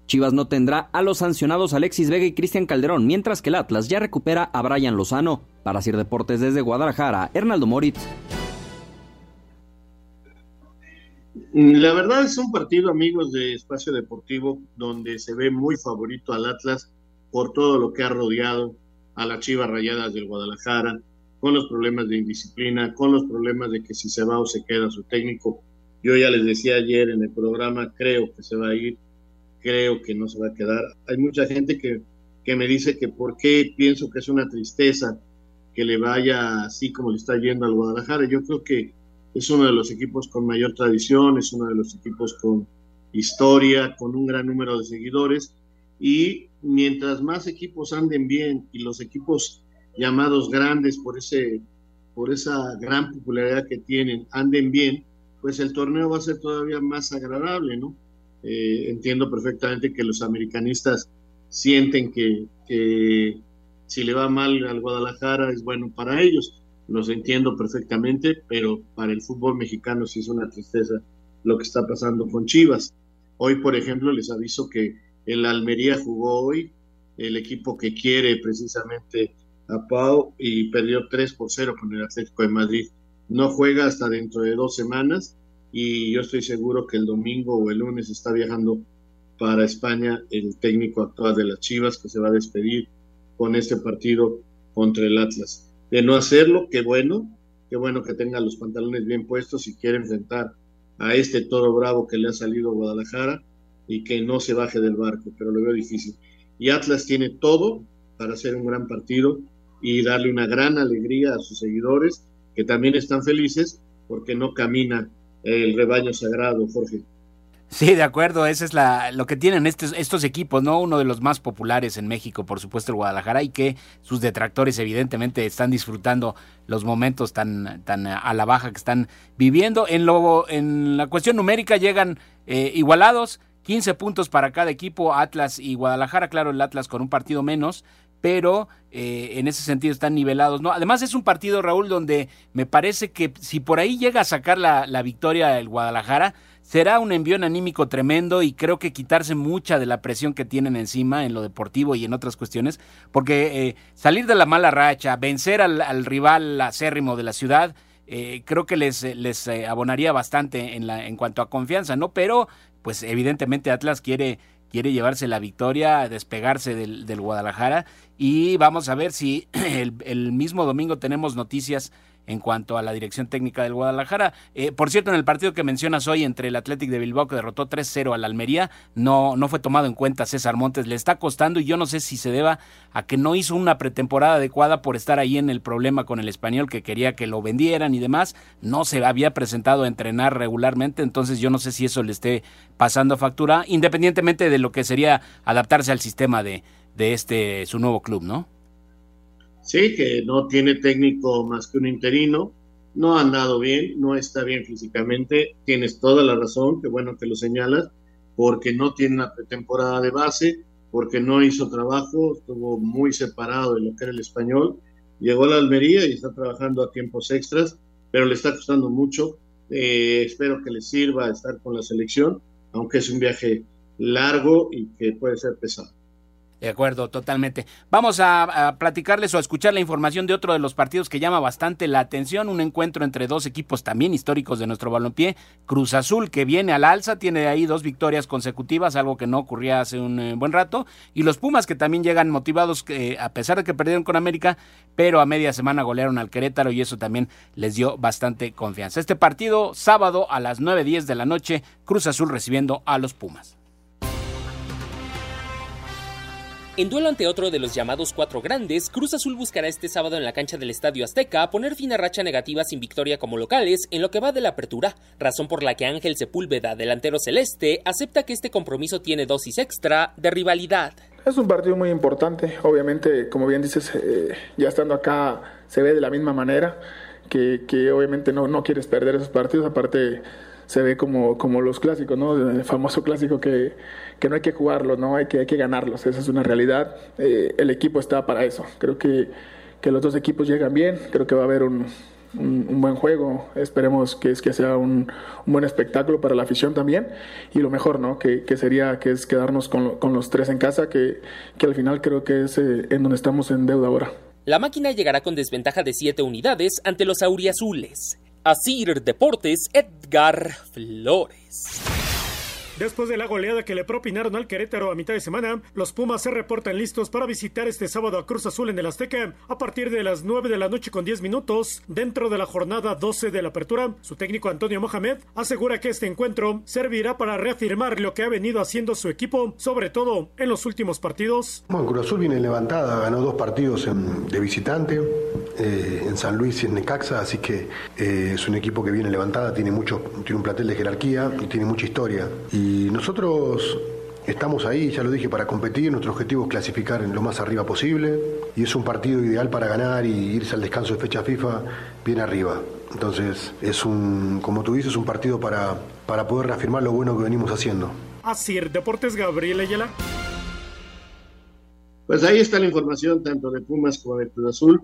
Chivas no tendrá a los sancionados Alexis Vega y Cristian Calderón, mientras que el Atlas ya recupera a Brian Lozano. Para hacer deportes desde Guadalajara, Hernaldo Moritz. La verdad es un partido, amigos de Espacio Deportivo, donde se ve muy favorito al Atlas por todo lo que ha rodeado a las Chivas Rayadas del Guadalajara, con los problemas de indisciplina, con los problemas de que si se va o se queda su técnico. Yo ya les decía ayer en el programa, creo que se va a ir, creo que no se va a quedar. Hay mucha gente que, que me dice que por qué pienso que es una tristeza que le vaya así como le está yendo al Guadalajara. Yo creo que es uno de los equipos con mayor tradición, es uno de los equipos con historia, con un gran número de seguidores y mientras más equipos anden bien y los equipos llamados grandes por ese por esa gran popularidad que tienen anden bien, pues el torneo va a ser todavía más agradable, ¿no? Eh, entiendo perfectamente que los americanistas sienten que, que si le va mal al Guadalajara es bueno para ellos, los entiendo perfectamente, pero para el fútbol mexicano sí es una tristeza lo que está pasando con Chivas. Hoy, por ejemplo, les aviso que el Almería jugó hoy, el equipo que quiere precisamente a Pau y perdió 3 por 0 con el Atlético de Madrid. No juega hasta dentro de dos semanas y yo estoy seguro que el domingo o el lunes está viajando para España el técnico actual de las Chivas que se va a despedir con este partido contra el Atlas. De no hacerlo, qué bueno, qué bueno que tenga los pantalones bien puestos y quiere enfrentar a este toro bravo que le ha salido a Guadalajara y que no se baje del barco, pero lo veo difícil. Y Atlas tiene todo para hacer un gran partido y darle una gran alegría a sus seguidores, que también están felices porque no camina el rebaño sagrado, Jorge. Sí, de acuerdo, ese es la, lo que tienen estos, estos equipos, ¿no? Uno de los más populares en México, por supuesto, el Guadalajara, y que sus detractores evidentemente están disfrutando los momentos tan, tan a la baja que están viviendo. En, lo, en la cuestión numérica llegan eh, igualados, 15 puntos para cada equipo, Atlas y Guadalajara, claro, el Atlas con un partido menos, pero eh, en ese sentido están nivelados. ¿no? Además es un partido, Raúl, donde me parece que si por ahí llega a sacar la, la victoria el Guadalajara, será un envión anímico tremendo y creo que quitarse mucha de la presión que tienen encima en lo deportivo y en otras cuestiones, porque eh, salir de la mala racha, vencer al, al rival acérrimo de la ciudad, eh, creo que les, les abonaría bastante en, la, en cuanto a confianza, ¿no? Pero, pues evidentemente Atlas quiere quiere llevarse la victoria, despegarse del, del Guadalajara. Y vamos a ver si el, el, mismo domingo tenemos noticias en cuanto a la dirección técnica del Guadalajara. Eh, por cierto, en el partido que mencionas hoy entre el Athletic de Bilbao que derrotó 3-0 al Almería, no, no fue tomado en cuenta César Montes. Le está costando y yo no sé si se deba a que no hizo una pretemporada adecuada por estar ahí en el problema con el español que quería que lo vendieran y demás. No se había presentado a entrenar regularmente, entonces yo no sé si eso le esté pasando factura, independientemente de lo que sería adaptarse al sistema de, de este su nuevo club, ¿no? Sí, que no tiene técnico más que un interino, no ha andado bien, no está bien físicamente, tienes toda la razón, qué bueno que lo señalas, porque no tiene una pretemporada de base, porque no hizo trabajo, estuvo muy separado de lo que era el español, llegó a la Almería y está trabajando a tiempos extras, pero le está costando mucho, eh, espero que le sirva estar con la selección, aunque es un viaje largo y que puede ser pesado. De acuerdo, totalmente. Vamos a, platicarles o a escuchar la información de otro de los partidos que llama bastante la atención, un encuentro entre dos equipos también históricos de nuestro balompié, Cruz Azul que viene al alza, tiene ahí dos victorias consecutivas, algo que no ocurría hace un eh, buen rato, y los Pumas que también llegan motivados a pesar de que perdieron con América, pero a media semana golearon al Querétaro y eso también les dio bastante confianza. Este partido sábado a las 9:10 de la noche, Cruz Azul recibiendo a los Pumas. En duelo ante otro de los llamados cuatro grandes, Cruz Azul buscará este sábado en la cancha del Estadio Azteca poner fin a racha negativa sin victoria como locales en lo que va de la apertura, razón por la que Ángel Sepúlveda, delantero celeste, acepta que este compromiso tiene dosis extra de rivalidad. Es un partido muy importante, obviamente, como bien dices, eh, ya estando acá se ve de la misma manera, que, que obviamente no, no quieres perder esos partidos, aparte se ve como, como los clásicos, ¿no? El famoso clásico que, que no hay que jugarlos, ¿no? Hay que, hay que ganarlos, esa es una realidad. Eh, el equipo está para eso. Creo que, que, los dos equipos llegan bien, creo que va a haber un, un, buen juego, esperemos que, es, que sea un, un, buen espectáculo para la afición también y lo mejor, ¿no? Que, que sería que es quedarnos con, con, los tres en casa, que, que al final creo que es eh, en donde estamos en deuda ahora. La máquina llegará con desventaja de 7 unidades ante los auriazules. Asir Deportes, Edgar Flores. Después de la goleada que le propinaron al Querétaro a mitad de semana, los Pumas se reportan listos para visitar este sábado a Cruz Azul en el Azteca a partir de las 9 de la noche con 10 minutos dentro de la jornada 12 de la apertura. Su técnico Antonio Mohamed asegura que este encuentro servirá para reafirmar lo que ha venido haciendo su equipo, sobre todo en los últimos partidos. Bueno, Cruz Azul viene levantada, ganó dos partidos en, de visitante eh, en San Luis y en Necaxa, así que eh, es un equipo que viene levantada, tiene mucho, tiene un plantel de jerarquía y tiene mucha historia. Y y nosotros Estamos ahí, ya lo dije, para competir. Nuestro objetivo es clasificar en lo más arriba posible. Y es un partido ideal para ganar y irse al descanso de fecha FIFA bien arriba. Entonces, es un, como tú dices, un partido para, para poder reafirmar lo bueno que venimos haciendo. Así, Deportes Gabriel Ayala. Pues ahí está la información tanto de Pumas como de Cruz Azul.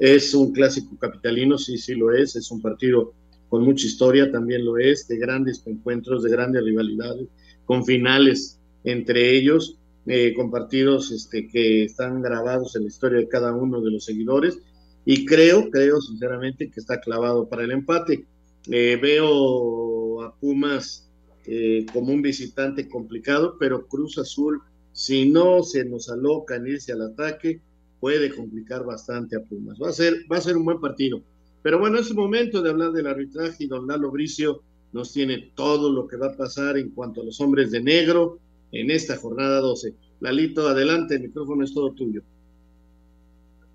Es un clásico capitalino, sí, sí lo es. Es un partido con mucha historia, también lo es, de grandes encuentros, de grandes rivalidades, con finales entre ellos, eh, con partidos este, que están grabados en la historia de cada uno de los seguidores. Y creo, creo sinceramente que está clavado para el empate. Eh, veo a Pumas eh, como un visitante complicado, pero Cruz Azul, si no se nos aloca en irse al ataque, puede complicar bastante a Pumas. Va a ser, va a ser un buen partido. Pero bueno, es momento de hablar del arbitraje y don Lalo Bricio nos tiene todo lo que va a pasar en cuanto a los hombres de negro en esta jornada 12. Lalito, adelante, el micrófono es todo tuyo.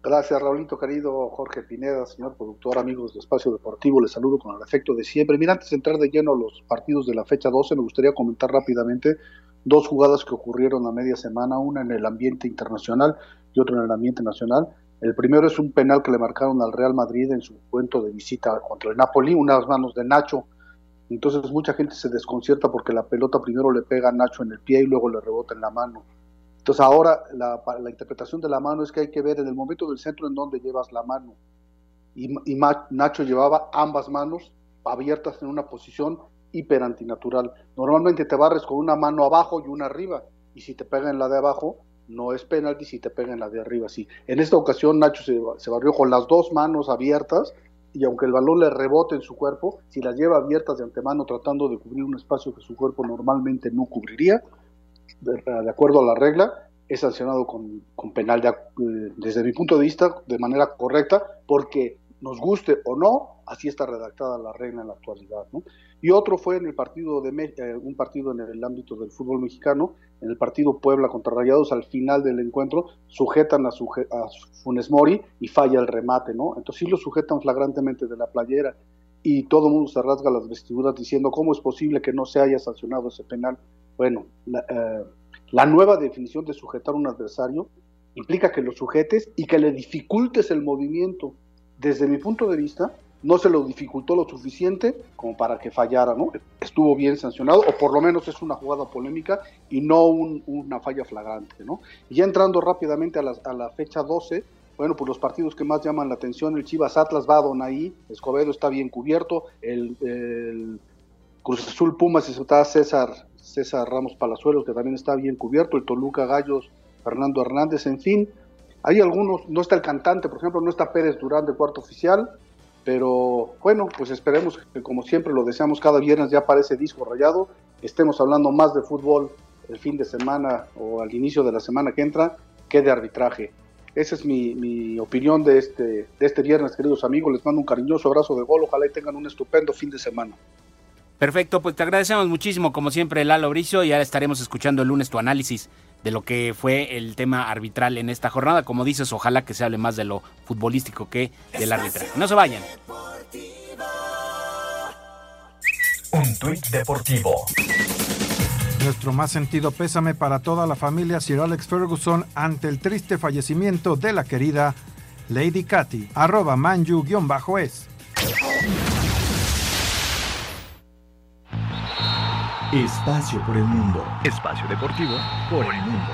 Gracias, Raulito, querido Jorge Pineda, señor productor, amigos de Espacio Deportivo, les saludo con el afecto de siempre. Mira, antes de entrar de lleno a los partidos de la fecha 12, me gustaría comentar rápidamente dos jugadas que ocurrieron a media semana, una en el ambiente internacional y otra en el ambiente nacional. El primero es un penal que le marcaron al Real Madrid en su cuento de visita contra el Napoli, unas manos de Nacho. Entonces mucha gente se desconcierta porque la pelota primero le pega a Nacho en el pie y luego le rebota en la mano. Entonces ahora la, interpretación de la mano es que hay que ver en el momento del centro en donde llevas la mano. Y, y Nacho llevaba ambas manos abiertas en una posición hiper antinatural. Normalmente te barres con una mano abajo y una arriba. Y si te pega en la de abajo, no es penalti, si te pega en la de arriba, sí. En esta ocasión Nacho se, se barrió con las dos manos abiertas y aunque el balón le rebote en su cuerpo, si las lleva abiertas de antemano tratando de cubrir un espacio que su cuerpo normalmente no cubriría, de, acuerdo a la regla, es sancionado con, con penal de, eh, desde mi punto de vista de manera correcta, porque nos guste o no, así está redactada la regla en la actualidad. ¿no? Y otro fue en el partido de eh, un partido en el ámbito del fútbol mexicano, en el partido Puebla contra Rayados, al final del encuentro sujetan a, suje a Funes Mori y falla el remate, ¿no? Entonces sí lo sujetan flagrantemente de la playera y todo el mundo se rasga las vestiduras diciendo cómo es posible que no se haya sancionado ese penal. Bueno, la, eh, la nueva definición de sujetar a un adversario implica que lo sujetes y que le dificultes el movimiento. Desde mi punto de vista, no se lo dificultó lo suficiente como para que fallara, ¿no? Estuvo bien sancionado, o por lo menos es una jugada polémica y no un, una falla flagrante, ¿no? Y ya entrando rápidamente a la, a la, fecha 12, bueno, pues los partidos que más llaman la atención, el Chivas Atlas va a Donaí, Escobedo está bien cubierto, el, Cruz Azul Pumas está César, César Ramos Palazuelos, que también está bien cubierto, el Toluca Gallos, Fernando Hernández, en fin, hay algunos, no está el cantante, por ejemplo, no está Pérez Durán de cuarto oficial, pero bueno, pues esperemos que como siempre lo deseamos cada viernes ya aparece disco rayado, estemos hablando más de fútbol el fin de semana o al inicio de la semana que entra que de arbitraje. Esa es mi, mi opinión de este, de este viernes, queridos amigos. Les mando un cariñoso abrazo de gol. Ojalá y tengan un estupendo fin de semana. Perfecto, pues te agradecemos muchísimo, como siempre, Lalo Bricio, y ahora estaremos escuchando el lunes tu análisis de lo que fue el tema arbitral en esta jornada. Como dices, ojalá que se hable más de lo futbolístico que del arbitraje. No se vayan. Un tuit deportivo. Nuestro más sentido pésame para toda la familia Sir Alex Ferguson ante el triste fallecimiento de la querida Lady Katy, arroba manju-es. Espacio por el mundo. Espacio deportivo por el mundo.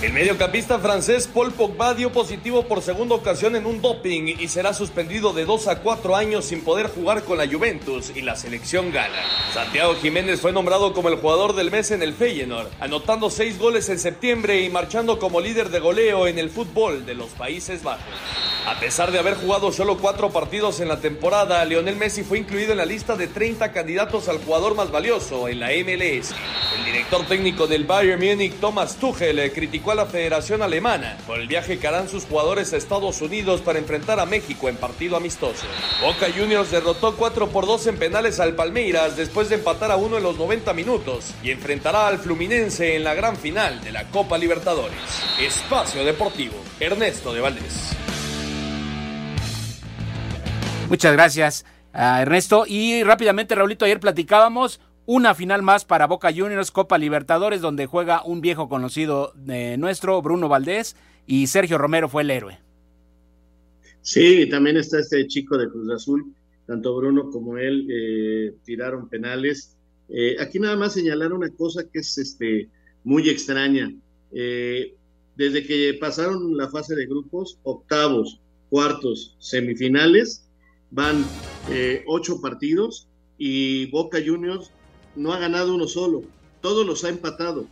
El mediocampista francés Paul Pogba dio positivo por segunda ocasión en un doping y será suspendido de 2 a 4 años sin poder jugar con la Juventus y la selección gana. Santiago Jiménez fue nombrado como el jugador del mes en el Feyenoord, anotando 6 goles en septiembre y marchando como líder de goleo en el fútbol de los Países Bajos. A pesar de haber jugado solo 4 partidos en la temporada, Lionel Messi fue incluido en la lista de 30 candidatos al jugador más valioso en la MLS. El director técnico del Bayern Múnich, Thomas Tuchel, criticó a la Federación Alemana por el viaje que harán sus jugadores a Estados Unidos para enfrentar a México en partido amistoso. Boca Juniors derrotó 4 por 2 en penales al Palmeiras después de empatar a uno en los 90 minutos y enfrentará al Fluminense en la gran final de la Copa Libertadores. Espacio Deportivo, Ernesto de Valdés. Muchas gracias, Ernesto. Y rápidamente, Raulito, ayer platicábamos una final más para Boca Juniors, Copa Libertadores, donde juega un viejo conocido de nuestro, Bruno Valdés, y Sergio Romero fue el héroe. Sí, también está este chico de Cruz Azul, tanto Bruno como él eh, tiraron penales. Eh, aquí nada más señalar una cosa que es este, muy extraña. Eh, desde que pasaron la fase de grupos, octavos, cuartos, semifinales, van ocho partidos y Boca Juniors no ha ganado uno solo, todos los ha empatado.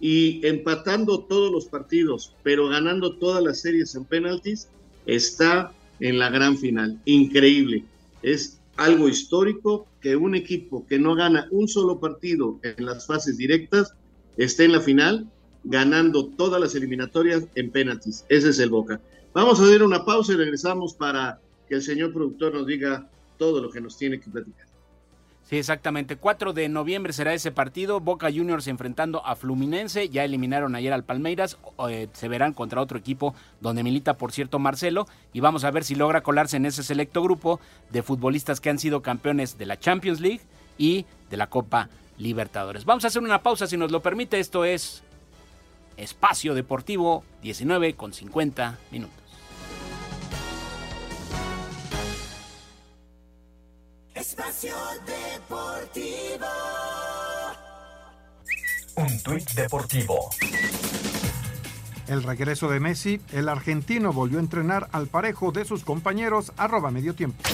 Y empatando todos los partidos, pero ganando todas las series en penaltis, está en la gran final. Increíble. Es algo histórico que un equipo que no gana un solo partido en las fases directas esté en la final ganando todas las eliminatorias en penaltis. Ese es el Boca. Vamos a dar una pausa y regresamos para que el señor productor nos diga todo lo que nos tiene que platicar. Sí, exactamente. 4 de noviembre será ese partido. Boca Juniors enfrentando a Fluminense. Ya eliminaron ayer al Palmeiras. Eh, se verán contra otro equipo donde milita, por cierto, Marcelo. Y vamos a ver si logra colarse en ese selecto grupo de futbolistas que han sido campeones de la Champions League y de la Copa Libertadores. Vamos a hacer una pausa si nos lo permite. Esto es Espacio Deportivo 19 con 50 minutos. Espacio Deportivo. Un tuit deportivo. El regreso de Messi, el argentino volvió a entrenar al parejo de sus compañeros arroba medio tiempo.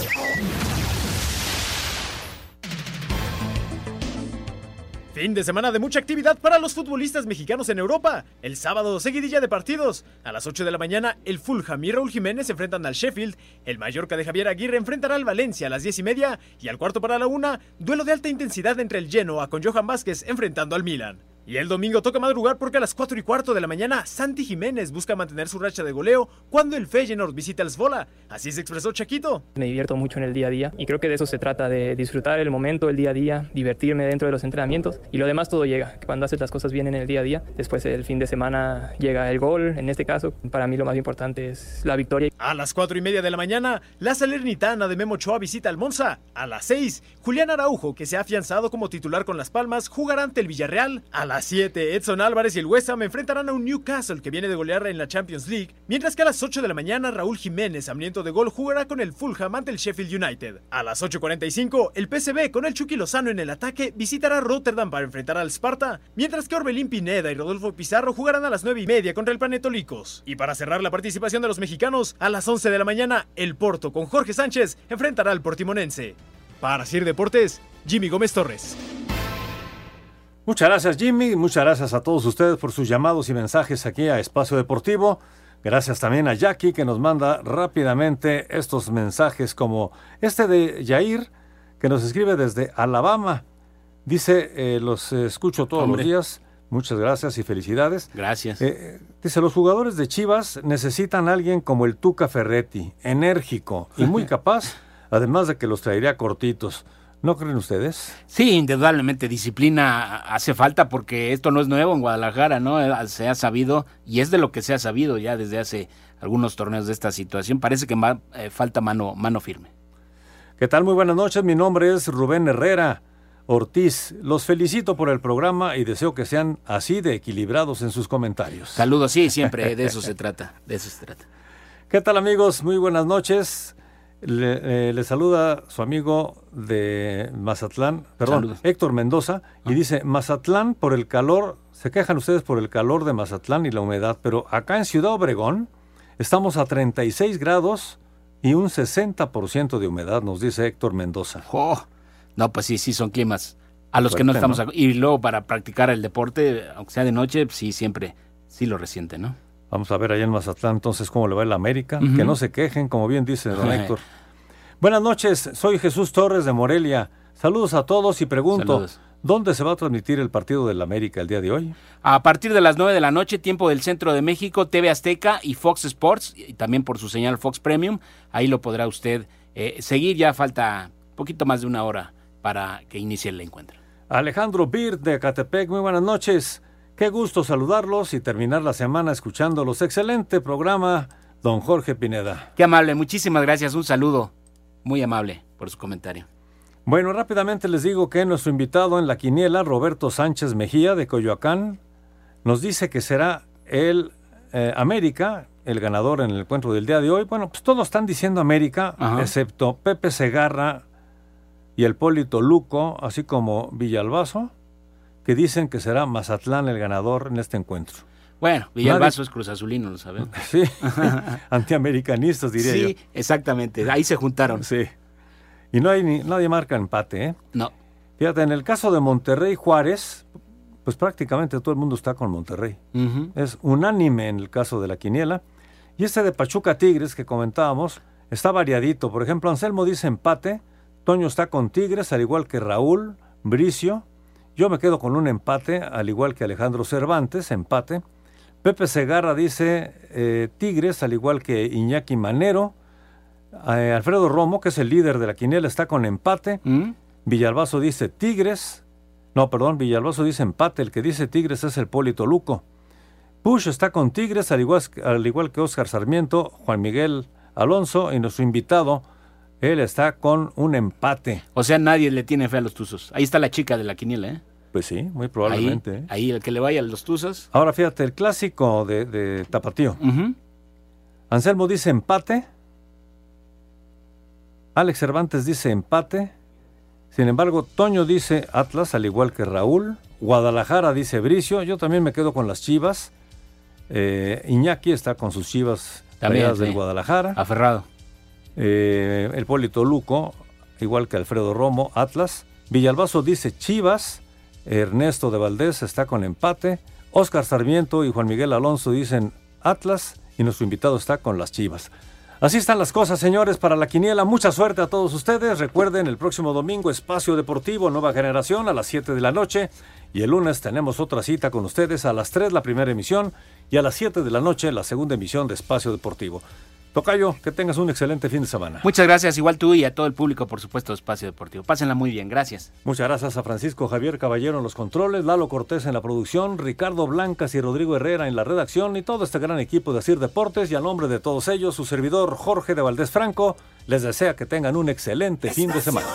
Fin de semana de mucha actividad para los futbolistas mexicanos en Europa. El sábado, seguidilla de partidos. A las 8 de la mañana, el Fulham y Raúl Jiménez enfrentan al Sheffield. El Mallorca de Javier Aguirre enfrentará al Valencia a las 10 y media. Y al cuarto para la una, duelo de alta intensidad entre el Genoa con Johan Vázquez enfrentando al Milan. Y el domingo toca madrugar porque a las 4 y cuarto de la mañana Santi Jiménez busca mantener su racha de goleo cuando el Feyenoord visita el Svola. Así se expresó Chaquito. Me divierto mucho en el día a día y creo que de eso se trata, de disfrutar el momento, el día a día, divertirme dentro de los entrenamientos y lo demás todo llega. Cuando haces las cosas bien en el día a día, después el fin de semana llega el gol. En este caso, para mí lo más importante es la victoria. A las 4 y media de la mañana, la Salernitana de Memo Ochoa visita al Monza. A las 6, Julián Araujo, que se ha afianzado como titular con Las Palmas, jugará ante el Villarreal. A las 7, Edson Álvarez y el West Ham enfrentarán a un Newcastle que viene de golear en la Champions League, mientras que a las 8 de la mañana Raúl Jiménez, hambriento de gol, jugará con el Fulham ante el Sheffield United. A las 8.45, el PSV con el Chucky Lozano en el ataque visitará Rotterdam para enfrentar al Sparta, mientras que Orbelín Pineda y Rodolfo Pizarro jugarán a las 9 y media contra el Planeta Licos. Y para cerrar la participación de los mexicanos, a las 11 de la mañana, el Porto con Jorge Sánchez enfrentará al Portimonense. Para Sir Deportes, Jimmy Gómez Torres. Muchas gracias Jimmy, muchas gracias a todos ustedes por sus llamados y mensajes aquí a Espacio Deportivo. Gracias también a Jackie que nos manda rápidamente estos mensajes como este de Yair que nos escribe desde Alabama. Dice, eh, los escucho todos Hombre. los días. Muchas gracias y felicidades. Gracias. Eh, dice, los jugadores de Chivas necesitan a alguien como el Tuca Ferretti, enérgico y muy capaz, además de que los traería cortitos. ¿No creen ustedes? Sí, indudablemente disciplina hace falta porque esto no es nuevo en Guadalajara, ¿no? Eh, Se ha sabido y es de lo que se ha sabido ya desde hace algunos torneos de esta situación. Parece que ma- eh, falta mano, mano firme. ¿Qué tal? Muy buenas noches. Mi nombre es Rubén Herrera Ortiz. Los felicito por el programa y deseo que sean así de equilibrados en sus comentarios. Saludos, sí, siempre de eso se trata, de eso se trata. ¿Qué tal amigos? Muy buenas noches. Le, eh, le saluda su amigo de Mazatlán, perdón, Saludos. Héctor Mendoza, y dice, Mazatlán por el calor, se quejan ustedes por el calor de Mazatlán y la humedad, pero acá en Ciudad Obregón estamos a 36 grados y un 60% de humedad, nos dice Héctor Mendoza. Oh, no, pues sí, sí son climas a los que no estamos ¿no? y luego para practicar el deporte, aunque sea de noche, sí siempre sí lo resiente, ¿no? Vamos a ver allá en Mazatlán entonces cómo le va el América. Que no se quejen, como bien dice don Héctor. Buenas noches, soy Jesús Torres de Morelia. Saludos a todos y pregunto, Saludos. ¿dónde se va a transmitir el partido del América el día de hoy? A partir de las 9 de la noche, tiempo del centro de México, TV Azteca y Fox Sports, y también por su señal Fox Premium, ahí lo podrá usted eh, seguir. Ya falta poquito más de una hora para que inicie el encuentro. Alejandro Bird de Catepec, muy buenas noches. Qué gusto saludarlos y terminar la semana escuchándolos. Excelente programa, don Jorge Pineda. Qué amable, muchísimas gracias, un saludo. Muy amable por su comentario. Bueno, rápidamente les digo que nuestro invitado en la quiniela, Roberto Sánchez Mejía de Coyoacán, nos dice que será el eh, América, el ganador en el encuentro del día de hoy. Bueno, pues todos están diciendo América, Ajá. excepto Pepe Segarra y el Polito Luco, así como Villalbazo, que dicen que será Mazatlán el ganador en este encuentro. Bueno, Villalbazo es Cruz Azulino, lo sabemos. Sí, antiamericanistas diría sí, yo. exactamente. Ahí se juntaron. Sí. Y no hay ni, nadie marca empate, ¿eh? No. Fíjate, en el caso de Monterrey Juárez, pues prácticamente todo el mundo está con Monterrey. Es unánime en el caso de la quiniela. Y este de Pachuca Tigres que comentábamos está variadito. Por ejemplo, Anselmo dice empate. Toño está con Tigres, al igual que Raúl, Bricio. Yo me quedo con un empate, al igual que Alejandro Cervantes, empate. Pepe Segarra dice eh, Tigres, al igual que Iñaki Manero. Eh, Alfredo Romo, que es el líder de la quiniela, está con empate. Villalbazo dice Tigres. No, perdón, Villalbazo dice empate. El que dice Tigres es el Polito Luco. Push está con Tigres, al igual, al igual que Oscar Sarmiento, Juan Miguel Alonso y nuestro invitado, él está con un empate. O sea, nadie le tiene fe a los Tuzos. Ahí está la chica de la quiniela, ¿eh? Pues sí, muy probablemente. Ahí, ¿eh? ahí el que le vaya a los Tuzos. Ahora fíjate, el clásico de, de Tapatío. Anselmo dice empate. Alex Cervantes dice empate. Sin embargo, Toño dice Atlas, al igual que Raúl. Guadalajara dice Bricio. Yo también me quedo con las Chivas. Eh, Iñaki está con sus Chivas También, del. Guadalajara. Aferrado. Eh, el Polito Luco, igual que Alfredo Romo, Atlas. Villalbazo dice Chivas. Ernesto de Valdés está con empate. Oscar Sarmiento y Juan Miguel Alonso dicen Atlas. Y nuestro invitado está con las Chivas. Así están las cosas, señores, para la quiniela. Mucha suerte a todos ustedes. Recuerden, el próximo domingo, Espacio Deportivo, Nueva Generación, a las 7 de la noche. Y el lunes tenemos otra cita con ustedes a las 3, la primera emisión, y a las 7 de la noche, la segunda emisión de Espacio Deportivo. Tocayo, que tengas un excelente fin de semana. Muchas gracias, igual tú y a todo el público, por supuesto, de Espacio Deportivo. Pásenla muy bien, gracias. Muchas gracias a Francisco Javier Caballero en los controles, Lalo Cortés en la producción, Ricardo Blancas y Rodrigo Herrera en la redacción y todo este gran equipo de Asir Deportes y a nombre de todos ellos, su servidor Jorge de Valdés Franco les desea que tengan un excelente fin de semana.